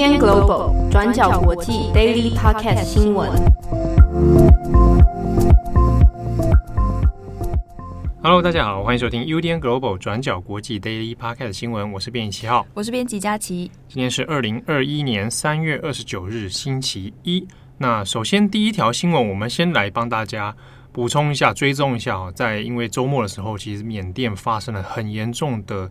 UDN Global 转角国际 Daily Podcast 新闻。Hello，大家好，欢迎收听 UDN Global 转角国际 Daily Podcast 新闻。我是编辑七号，我是编辑佳琪。今天是二零二一年三月二十九日，星期一。那首先第一条新闻，我们先来帮大家补充一下、追踪一下啊，在因为周末的时候，其实缅甸发生了很严重的。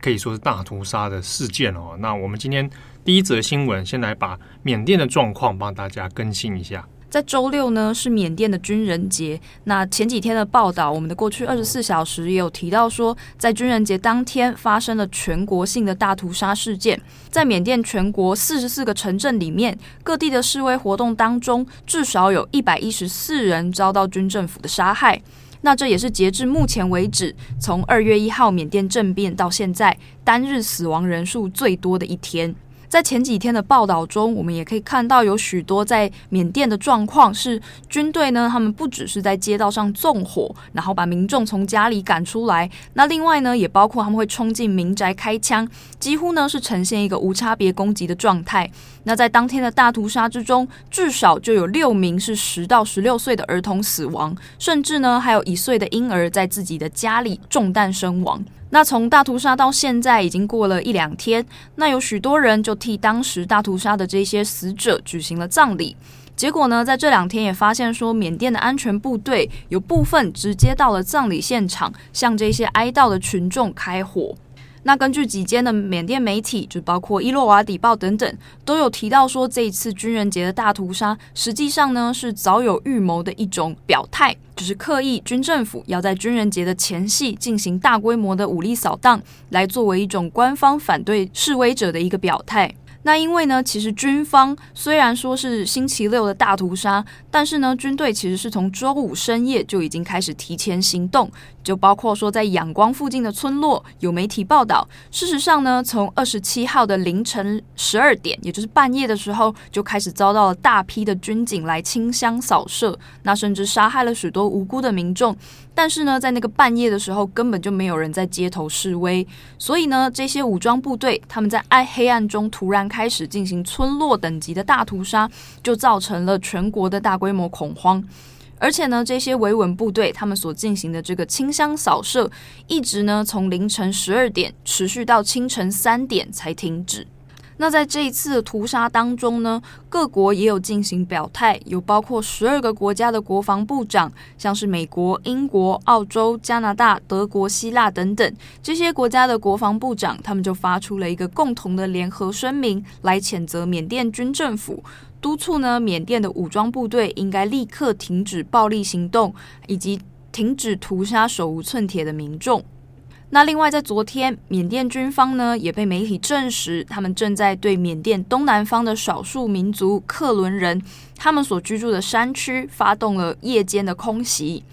可以说是大屠杀的事件哦。那我们今天第一则新闻，先来把缅甸的状况帮大家更新一下。在周六呢，是缅甸的军人节。那前几天的报道，我们的过去二十四小时也有提到说，在军人节当天发生了全国性的大屠杀事件。在缅甸全国四十四个城镇里面，各地的示威活动当中，至少有一百一十四人遭到军政府的杀害。那这也是截至目前为止，从二月一号缅甸政变到现在，单日死亡人数最多的一天。在前几天的报道中，我们也可以看到有许多在缅甸的状况是军队呢，他们不只是在街道上纵火，然后把民众从家里赶出来，那另外呢，也包括他们会冲进民宅开枪，几乎呢是呈现一个无差别攻击的状态。那在当天的大屠杀之中，至少就有六名是十到十六岁的儿童死亡，甚至呢还有一岁的婴儿在自己的家里中弹身亡。那从大屠杀到现在已经过了一两天，那有许多人就替当时大屠杀的这些死者举行了葬礼。结果呢，在这两天也发现说，缅甸的安全部队有部分直接到了葬礼现场，向这些哀悼的群众开火。那根据几间的缅甸媒体，就包括伊洛瓦底报等等，都有提到说，这一次军人节的大屠杀，实际上呢是早有预谋的一种表态，就是刻意军政府要在军人节的前夕进行大规模的武力扫荡，来作为一种官方反对示威者的一个表态。那因为呢，其实军方虽然说是星期六的大屠杀，但是呢，军队其实是从周五深夜就已经开始提前行动，就包括说在仰光附近的村落，有媒体报道，事实上呢，从二十七号的凌晨十二点，也就是半夜的时候，就开始遭到了大批的军警来清乡扫射，那甚至杀害了许多无辜的民众。但是呢，在那个半夜的时候，根本就没有人在街头示威，所以呢，这些武装部队他们在暗黑暗中突然开始进行村落等级的大屠杀，就造成了全国的大规模恐慌。而且呢，这些维稳部队他们所进行的这个清乡扫射，一直呢从凌晨十二点持续到清晨三点才停止。那在这一次的屠杀当中呢，各国也有进行表态，有包括十二个国家的国防部长，像是美国、英国、澳洲、加拿大、德国、希腊等等这些国家的国防部长，他们就发出了一个共同的联合声明，来谴责缅甸军政府，督促呢缅甸的武装部队应该立刻停止暴力行动，以及停止屠杀手无寸铁的民众。那另外，在昨天，缅甸军方呢也被媒体证实，他们正在对缅甸东南方的少数民族克伦人他们所居住的山区发动了夜间的空袭。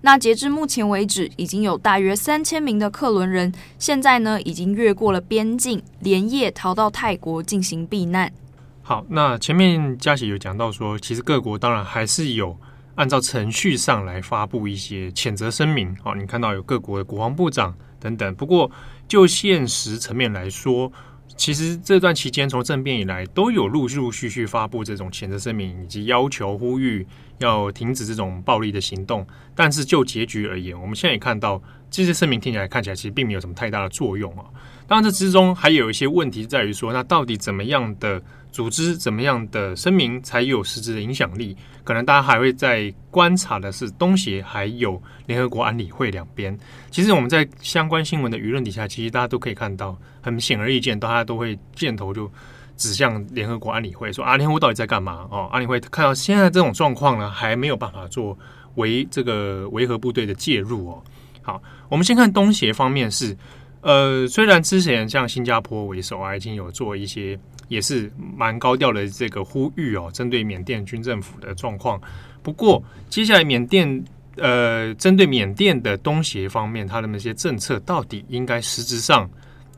那截至目前为止，已经有大约三千名的克伦人现在呢已经越过了边境，连夜逃到泰国进行避难。好，那前面佳琪有讲到说，其实各国当然还是有按照程序上来发布一些谴责声明。好，你看到有各国的国防部长。等等，不过就现实层面来说，其实这段期间从政变以来，都有陆陆续续发布这种谴责声明，以及要求呼吁要停止这种暴力的行动。但是就结局而言，我们现在也看到这些声明听起来看起来其实并没有什么太大的作用啊。当然，这之中还有一些问题在于说，那到底怎么样的？组织怎么样的声明才有实质的影响力？可能大家还会在观察的是东协还有联合国安理会两边。其实我们在相关新闻的舆论底下，其实大家都可以看到，很显而易见，大家都会箭头就指向联合国安理会，说啊，联合国到底在干嘛？哦，安理会看到现在这种状况呢，还没有办法做维这个维和部队的介入哦。好，我们先看东协方面是，呃，虽然之前像新加坡为首啊，已经有做一些。也是蛮高调的这个呼吁哦，针对缅甸军政府的状况。不过，接下来缅甸呃，针对缅甸的东协方面，它的那些政策到底应该实质上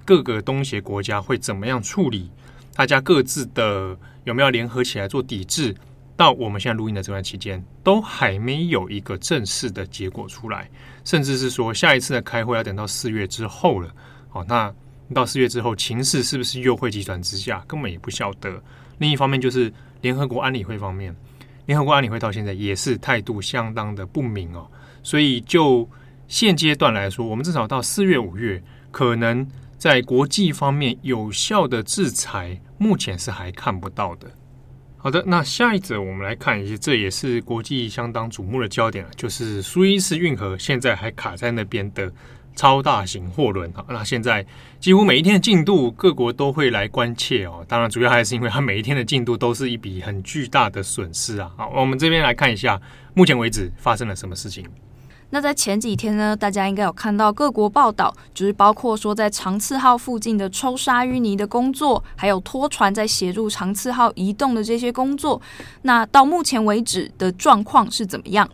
各个东协国家会怎么样处理？大家各自的有没有联合起来做抵制？到我们现在录音的这段期间，都还没有一个正式的结果出来，甚至是说下一次的开会要等到四月之后了。好，那。到四月之后，情势是不是又会急转直下，根本也不晓得。另一方面，就是联合国安理会方面，联合国安理会到现在也是态度相当的不明哦。所以就现阶段来说，我们至少到四月、五月，可能在国际方面有效的制裁，目前是还看不到的。好的，那下一则我们来看一下，这也是国际相当瞩目的焦点，就是苏伊士运河现在还卡在那边的。超大型货轮啊，那现在几乎每一天的进度，各国都会来关切哦。当然，主要还是因为它每一天的进度都是一笔很巨大的损失啊。好，我们这边来看一下，目前为止发生了什么事情。那在前几天呢，大家应该有看到各国报道，就是包括说在长赐号附近的抽沙淤泥的工作，还有拖船在协助长赐号移动的这些工作。那到目前为止的状况是怎么样？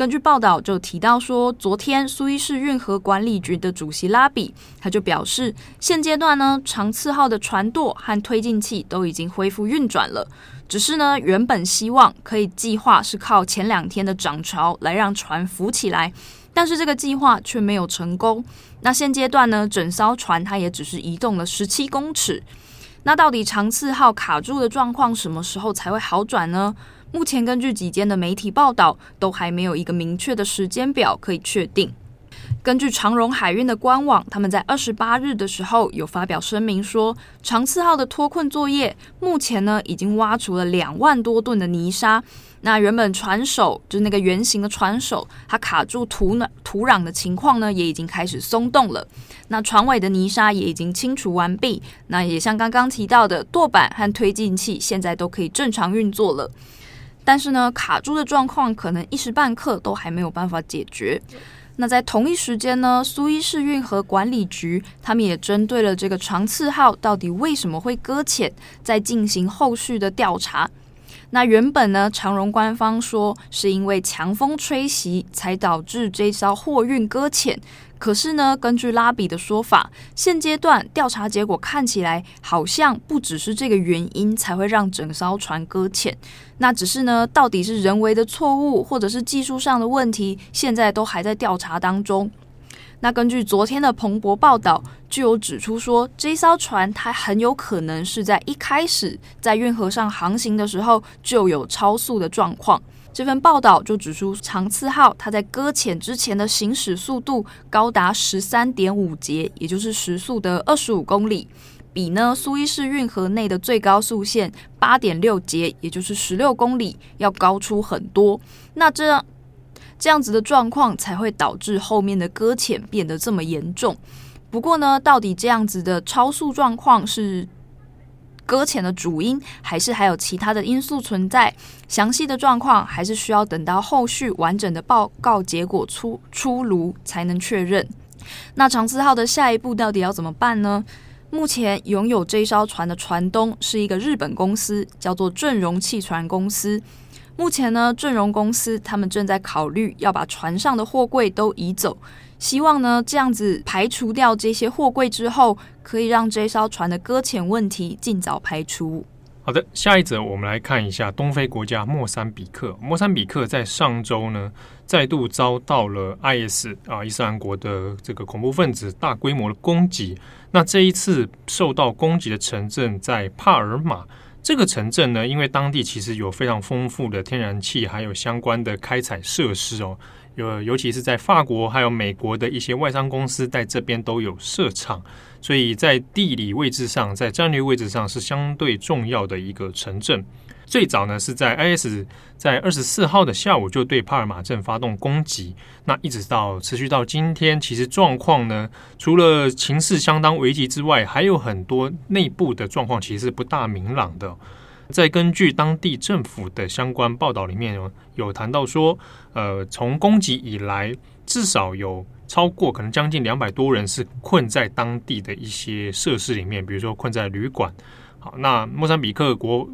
根据报道就提到说，昨天苏伊士运河管理局的主席拉比他就表示，现阶段呢，长赐号的船舵和推进器都已经恢复运转了，只是呢，原本希望可以计划是靠前两天的涨潮来让船浮起来，但是这个计划却没有成功。那现阶段呢，整艘船它也只是移动了十七公尺。那到底长赐号卡住的状况什么时候才会好转呢？目前根据几间的媒体报道，都还没有一个明确的时间表可以确定。根据长荣海运的官网，他们在二十八日的时候有发表声明说，长赐号的脱困作业目前呢已经挖出了两万多吨的泥沙。那原本船首就是那个圆形的船首，它卡住土壤土壤的情况呢也已经开始松动了。那船尾的泥沙也已经清除完毕。那也像刚刚提到的，舵板和推进器现在都可以正常运作了。但是呢，卡住的状况可能一时半刻都还没有办法解决。那在同一时间呢，苏伊士运河管理局他们也针对了这个长赐号到底为什么会搁浅，在进行后续的调查。那原本呢，长荣官方说是因为强风吹袭才导致这艘货运搁浅。可是呢，根据拉比的说法，现阶段调查结果看起来好像不只是这个原因才会让整艘船搁浅。那只是呢，到底是人为的错误，或者是技术上的问题，现在都还在调查当中。那根据昨天的彭博报道，就有指出说，这艘船它很有可能是在一开始在运河上航行的时候就有超速的状况。这份报道就指出，长赐号它在搁浅之前的行驶速度高达十三点五节，也就是时速的二十五公里，比呢苏伊士运河内的最高速限八点六节，也就是十六公里要高出很多。那这样这样子的状况才会导致后面的搁浅变得这么严重。不过呢，到底这样子的超速状况是搁浅的主因，还是还有其他的因素存在？详细的状况还是需要等到后续完整的报告结果出出炉才能确认。那长赐号的下一步到底要怎么办呢？目前拥有这艘船的船东是一个日本公司，叫做正荣汽船公司。目前呢，正荣公司他们正在考虑要把船上的货柜都移走。希望呢，这样子排除掉这些货柜之后，可以让这艘船的搁浅问题尽早排除。好的，下一则我们来看一下东非国家莫桑比克。莫桑比克在上周呢，再度遭到了 IS 啊伊斯兰国的这个恐怖分子大规模的攻击。那这一次受到攻击的城镇在帕尔马。这个城镇呢，因为当地其实有非常丰富的天然气，还有相关的开采设施哦。呃，尤其是在法国还有美国的一些外商公司在这边都有设厂，所以在地理位置上，在战略位置上是相对重要的一个城镇。最早呢是在 IS 在二十四号的下午就对帕尔马镇发动攻击，那一直到持续到今天，其实状况呢，除了情势相当危急之外，还有很多内部的状况其实是不大明朗的。在根据当地政府的相关报道里面有有谈到说，呃，从攻击以来，至少有超过可能将近两百多人是困在当地的一些设施里面，比如说困在旅馆。好，那莫桑比克国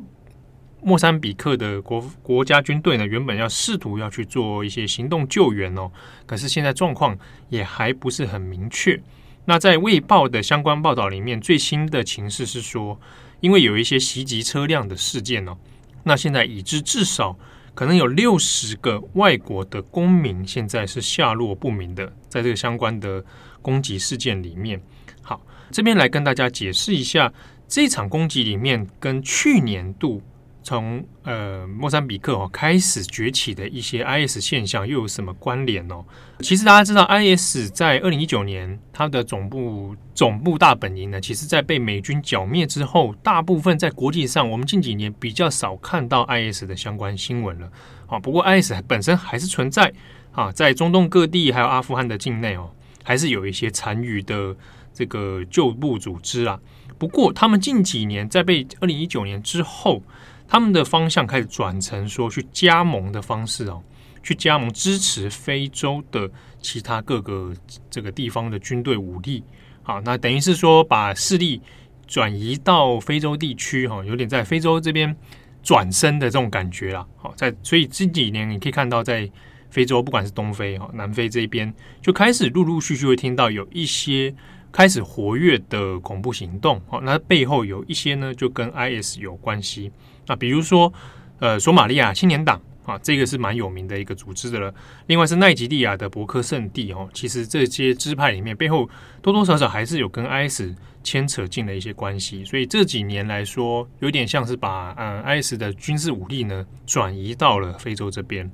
莫桑比克的国国家军队呢，原本要试图要去做一些行动救援哦，可是现在状况也还不是很明确。那在卫报的相关报道里面，最新的情势是说。因为有一些袭击车辆的事件哦，那现在已知至少可能有六十个外国的公民现在是下落不明的，在这个相关的攻击事件里面，好，这边来跟大家解释一下这场攻击里面跟去年度。从呃莫桑比克哦开始崛起的一些 IS 现象又有什么关联哦？其实大家知道，IS 在二零一九年它的总部总部大本营呢，其实在被美军剿灭之后，大部分在国际上，我们近几年比较少看到 IS 的相关新闻了。啊，不过 IS 本身还是存在啊，在中东各地还有阿富汗的境内哦，还是有一些残余的这个旧部组织啊。不过他们近几年在被二零一九年之后。他们的方向开始转成说去加盟的方式哦，去加盟支持非洲的其他各个这个地方的军队武力，好，那等于是说把势力转移到非洲地区哈，有点在非洲这边转身的这种感觉啦。好，在所以这几年你可以看到，在非洲不管是东非哈、南非这边，就开始陆陆续续会听到有一些开始活跃的恐怖行动，好，那背后有一些呢就跟 IS 有关系。那比如说，呃，索马利亚青年党啊，这个是蛮有名的一个组织的了。另外是奈及利亚的伯克圣地哦，其实这些支派里面背后多多少少还是有跟 IS 牵扯进了一些关系。所以这几年来说，有点像是把嗯 IS 的军事武力呢转移到了非洲这边。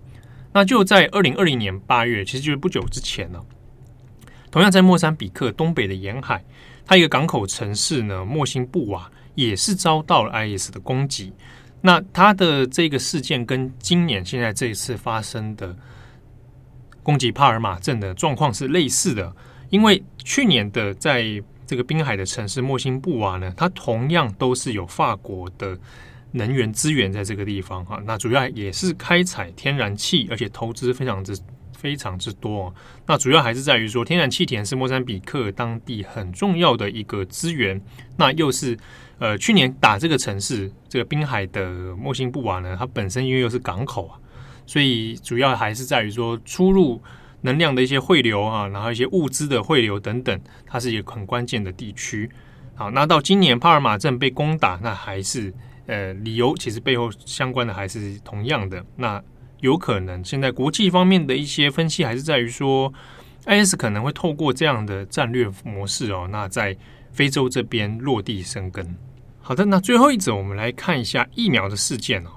那就在二零二零年八月，其实就是不久之前呢，同样在莫桑比克东北的沿海，它一个港口城市呢，莫辛布瓦也是遭到了 IS 的攻击。那他的这个事件跟今年现在这一次发生的攻击帕尔马镇的状况是类似的，因为去年的在这个滨海的城市莫辛布瓦呢，它同样都是有法国的能源资源在这个地方哈，那主要也是开采天然气，而且投资非常之非常之多。那主要还是在于说，天然气田是莫桑比克当地很重要的一个资源，那又是。呃，去年打这个城市，这个滨海的莫辛布瓦呢，它本身因为又是港口啊，所以主要还是在于说出入能量的一些汇流啊，然后一些物资的汇流等等，它是一个很关键的地区。好，那到今年帕尔马镇被攻打，那还是呃理由其实背后相关的还是同样的。那有可能现在国际方面的一些分析还是在于说，IS 可能会透过这样的战略模式哦，那在非洲这边落地生根。好的，那最后一则，我们来看一下疫苗的事件哦。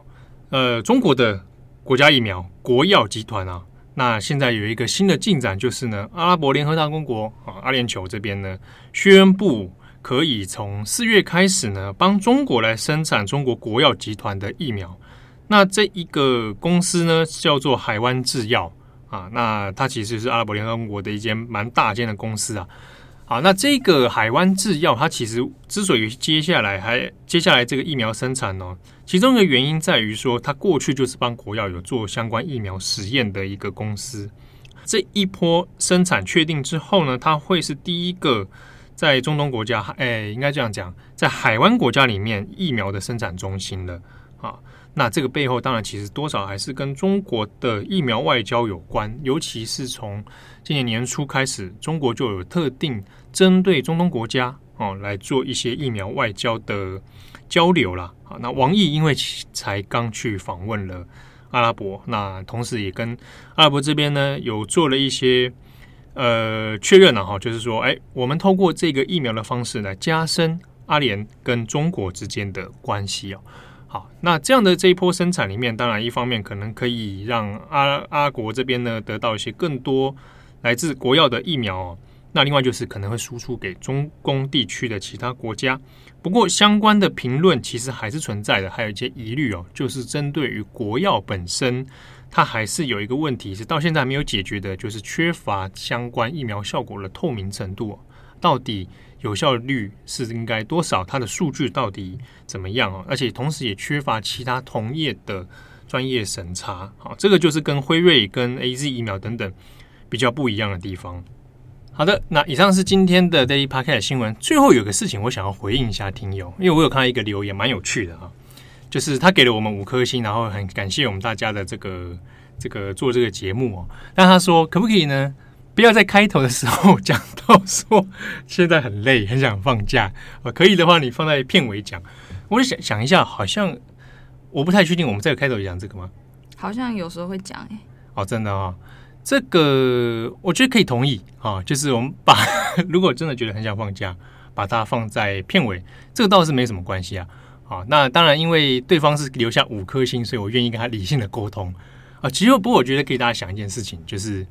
呃，中国的国家疫苗国药集团啊，那现在有一个新的进展，就是呢，阿拉伯联合大公国啊，阿联酋这边呢，宣布可以从四月开始呢，帮中国来生产中国国药集团的疫苗。那这一个公司呢，叫做海湾制药啊，那它其实是阿拉伯联合公国的一间蛮大间的公司啊。好，那这个海湾制药，它其实之所以接下来还接下来这个疫苗生产呢，其中一个原因在于说，它过去就是帮国药有做相关疫苗实验的一个公司。这一波生产确定之后呢，它会是第一个在中东国家，哎，应该这样讲，在海湾国家里面疫苗的生产中心了。啊，那这个背后当然其实多少还是跟中国的疫苗外交有关，尤其是从今年年初开始，中国就有特定针对中东国家哦来做一些疫苗外交的交流了。啊，那王毅因为才刚去访问了阿拉伯，那同时也跟阿拉伯这边呢有做了一些呃确认了哈，就是说，哎，我们透过这个疫苗的方式来加深阿联跟中国之间的关系哦。好，那这样的这一波生产里面，当然一方面可能可以让阿阿国这边呢得到一些更多来自国药的疫苗哦。那另外就是可能会输出给中东地区的其他国家。不过相关的评论其实还是存在的，还有一些疑虑哦，就是针对于国药本身，它还是有一个问题是到现在还没有解决的，就是缺乏相关疫苗效果的透明程度，到底。有效率是应该多少？它的数据到底怎么样啊？而且同时也缺乏其他同业的专业审查。好，这个就是跟辉瑞、跟 AZ 疫苗等等比较不一样的地方。好的，那以上是今天的 Daily Podcast 新闻。最后有个事情，我想要回应一下听友，因为我有看到一个留言，蛮有趣的哈，就是他给了我们五颗星，然后很感谢我们大家的这个这个做这个节目哦。但他说，可不可以呢？不要在开头的时候讲到说现在很累，很想放假。可以的话，你放在片尾讲。我就想想一下，好像我不太确定，我们在开头讲这个吗？好像有时候会讲诶。哦，真的啊、哦。这个我觉得可以同意啊，就是我们把 如果真的觉得很想放假，把它放在片尾，这个倒是没什么关系啊。好，那当然，因为对方是留下五颗星，所以我愿意跟他理性的沟通啊。其实，不过我觉得给大家想一件事情，就是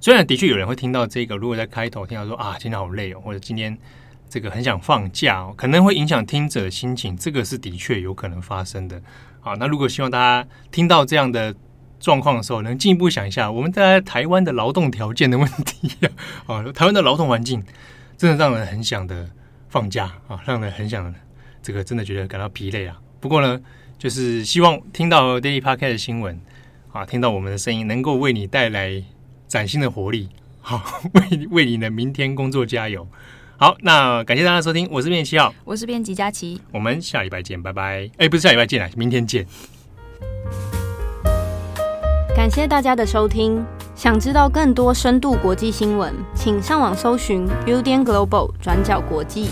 虽然的确有人会听到这个，如果在开头听到说啊，今天好累哦，或者今天这个很想放假哦，可能会影响听者的心情，这个是的确有可能发生的。好，那如果希望大家听到这样的状况的时候，能进一步想一下，我们在台湾的劳动条件的问题 啊，台湾的劳动环境真的让人很想的放假啊，让人很想。这个真的觉得感到疲累啊！不过呢，就是希望听到 Daily Podcast 的新闻啊，听到我们的声音，能够为你带来崭新的活力，好，为为你的明天工作加油。好，那感谢大家收听，我是编辑七号，我是编辑佳琪，我们下礼拜见，拜拜。哎，不是下礼拜见啊，明天见。感谢大家的收听，想知道更多深度国际新闻，请上网搜寻 Udan Global 转角国际。